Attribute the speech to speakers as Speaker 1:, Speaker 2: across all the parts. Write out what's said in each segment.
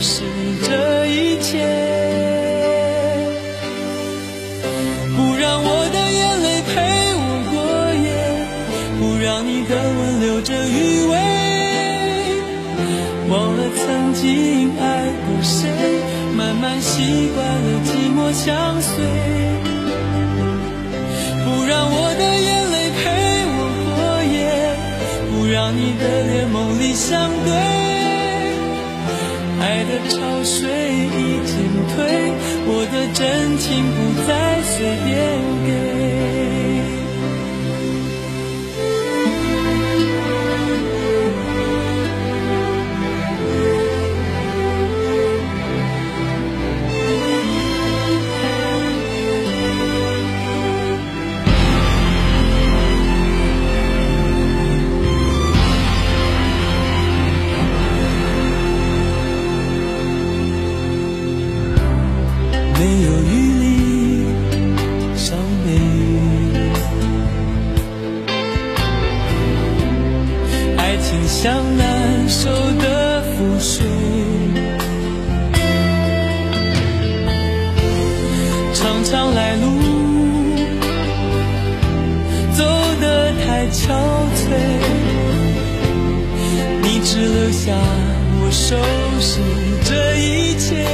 Speaker 1: 是这一切，不让我的眼泪陪我过夜，不让你的吻留着余味，忘了曾经爱过谁，慢慢习惯了寂寞相随，不让我的眼泪陪我过夜，不让你的脸梦里相对。潮水已经退，我的真情不再随便给。像难收的覆水，常常来路走得太憔悴，你只留下我收拾这一切。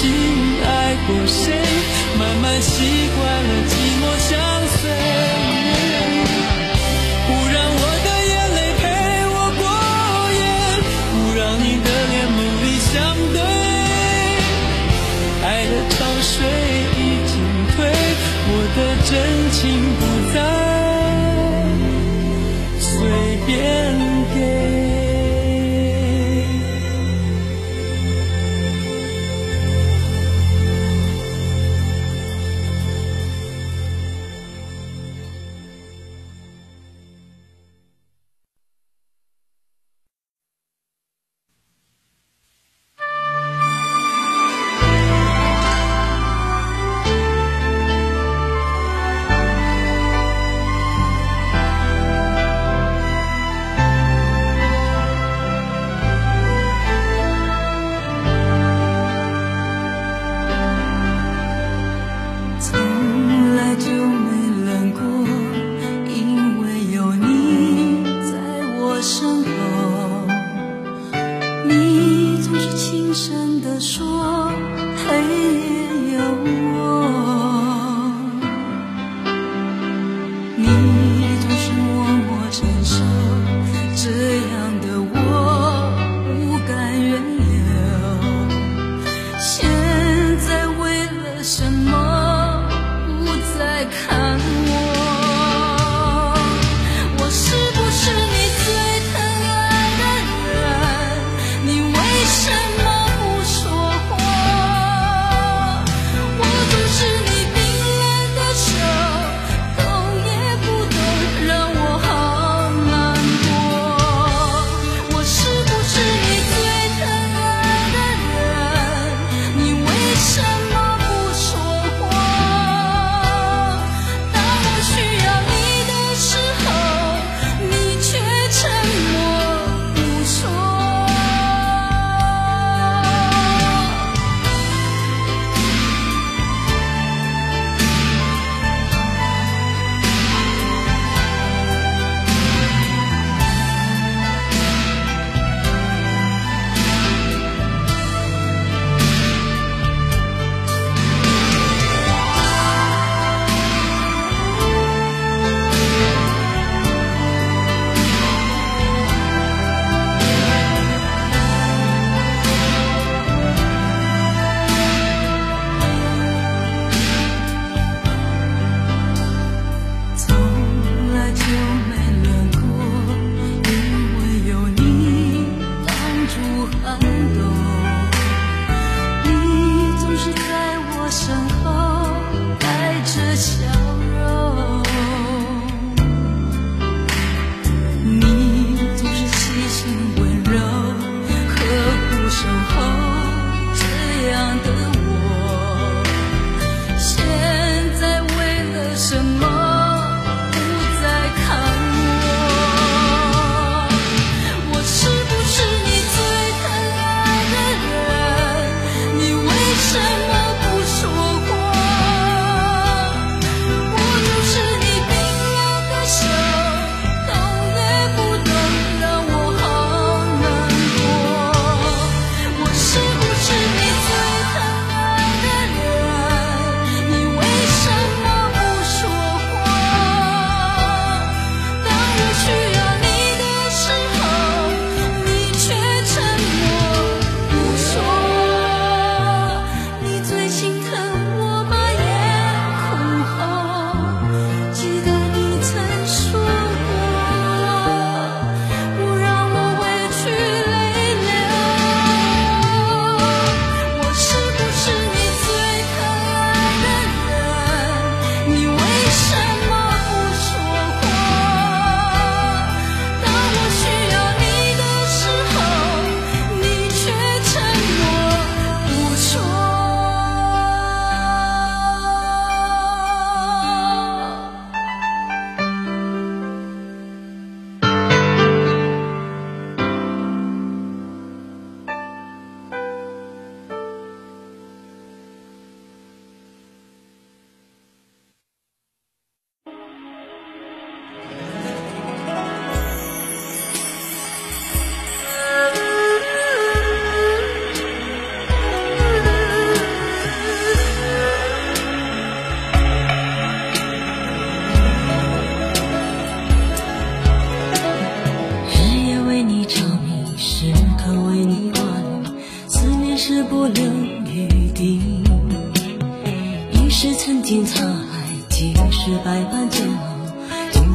Speaker 1: 经爱过谁，慢慢习惯了寂寞相随。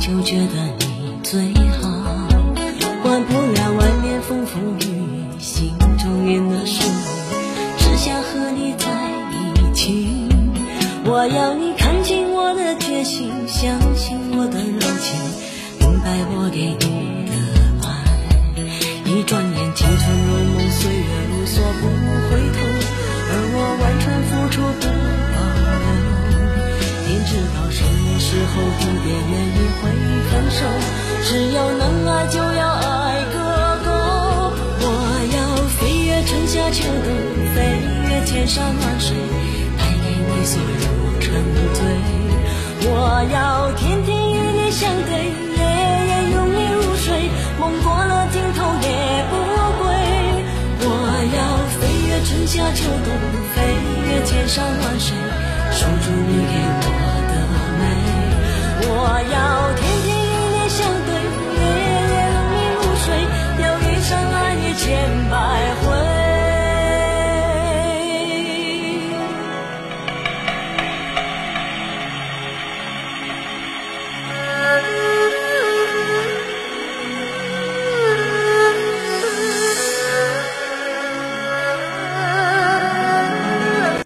Speaker 2: 就，觉得你最好。管不了外面风风雨雨，心中念的是你，只想和你在一起。我要你看清我的决心，相信我的柔情，明白我给你的爱。一转眼，青春如梦，岁月时候地点原因会分手，只要能爱就要爱个够。我要飞越春夏秋冬，飞越千山万水，带给你所有。沉醉，我要天天与你相对，夜夜拥你入睡，梦过了尽头也不归。我要飞越春夏秋冬，飞越千山万水，守住你给我的美。我要。